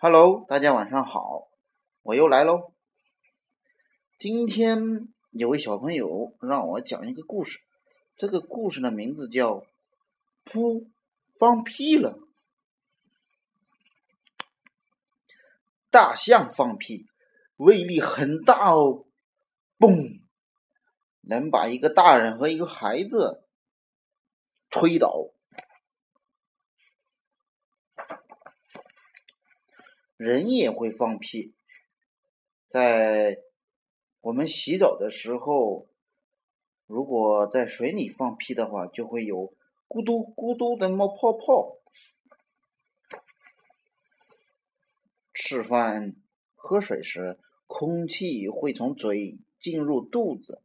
Hello，大家晚上好，我又来喽。今天有位小朋友让我讲一个故事，这个故事的名字叫《噗放屁了》。大象放屁，威力很大哦，嘣，能把一个大人和一个孩子吹倒。人也会放屁，在我们洗澡的时候，如果在水里放屁的话，就会有咕嘟咕嘟的冒泡泡。吃饭、喝水时，空气会从嘴进入肚子，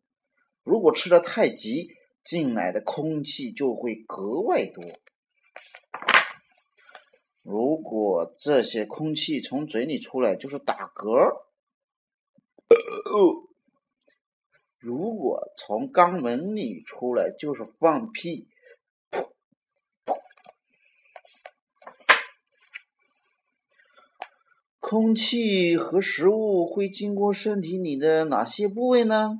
如果吃的太急，进来的空气就会格外多。如果这些空气从嘴里出来，就是打嗝；如果从肛门里出来，就是放屁。空气和食物会经过身体里的哪些部位呢？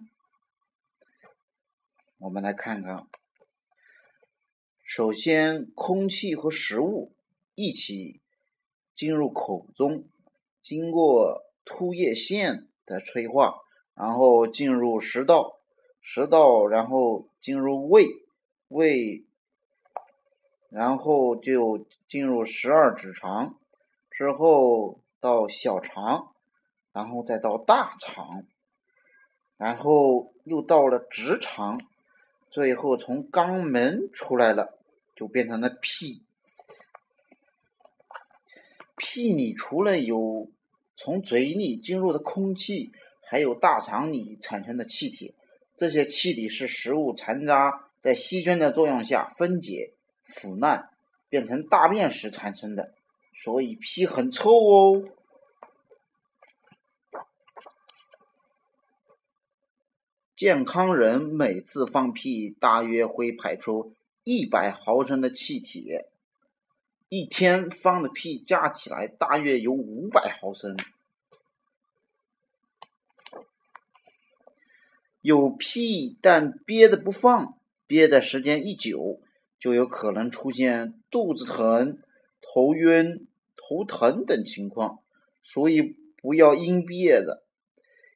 我们来看看。首先，空气和食物。一起进入口中，经过唾液腺的催化，然后进入食道，食道然后进入胃，胃然后就进入十二指肠，之后到小肠，然后再到大肠，然后又到了直肠，最后从肛门出来了，就变成了屁。屁里除了有从嘴里进入的空气，还有大肠里产生的气体。这些气体是食物残渣在细菌的作用下分解、腐烂，变成大便时产生的。所以屁很臭哦。健康人每次放屁大约会排出一百毫升的气体。一天放的屁加起来大约有五百毫升，有屁但憋的不放，憋的时间一久，就有可能出现肚子疼、头晕、头疼等情况，所以不要硬憋着，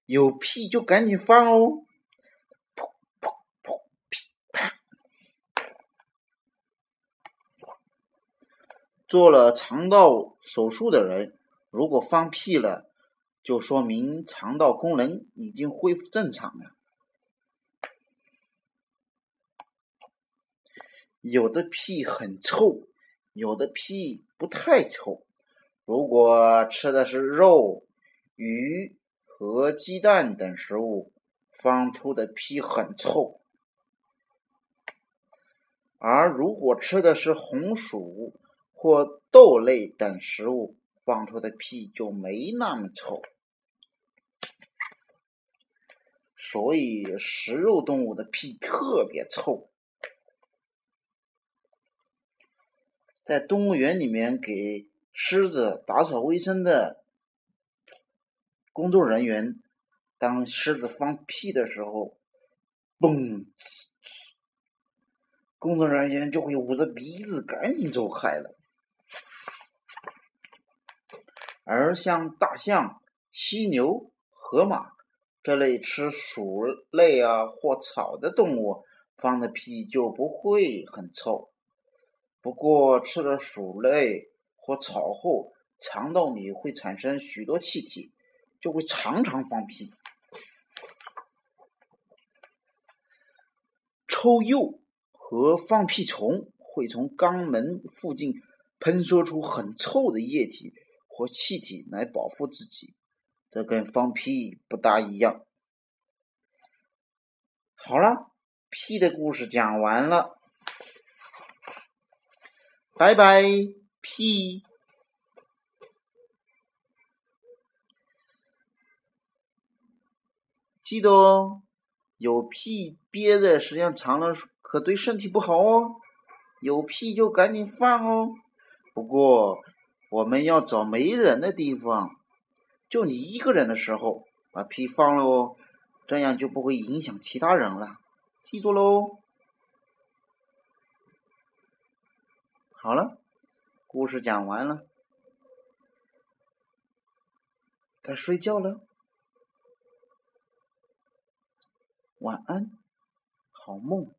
有屁就赶紧放哦。做了肠道手术的人，如果放屁了，就说明肠道功能已经恢复正常了。有的屁很臭，有的屁不太臭。如果吃的是肉、鱼和鸡蛋等食物，放出的屁很臭；而如果吃的是红薯，或豆类等食物放出的屁就没那么臭，所以食肉动物的屁特别臭。在动物园里面给狮子打扫卫生的工作人员，当狮子放屁的时候，嘣，工作人员就会捂着鼻子赶紧走开了。而像大象、犀牛、河马这类吃鼠类啊或草的动物放的屁就不会很臭。不过吃了鼠类或草后，肠道里会产生许多气体，就会常常放屁。臭鼬和放屁虫会从肛门附近喷射出很臭的液体。和气体来保护自己，这跟放屁不大一样。好了，屁的故事讲完了，拜拜，屁！记得哦，有屁憋的时间长了，可对身体不好哦。有屁就赶紧放哦。不过。我们要找没人的地方，就你一个人的时候把屁放了哦，这样就不会影响其他人了，记住喽。好了，故事讲完了，该睡觉了，晚安，好梦。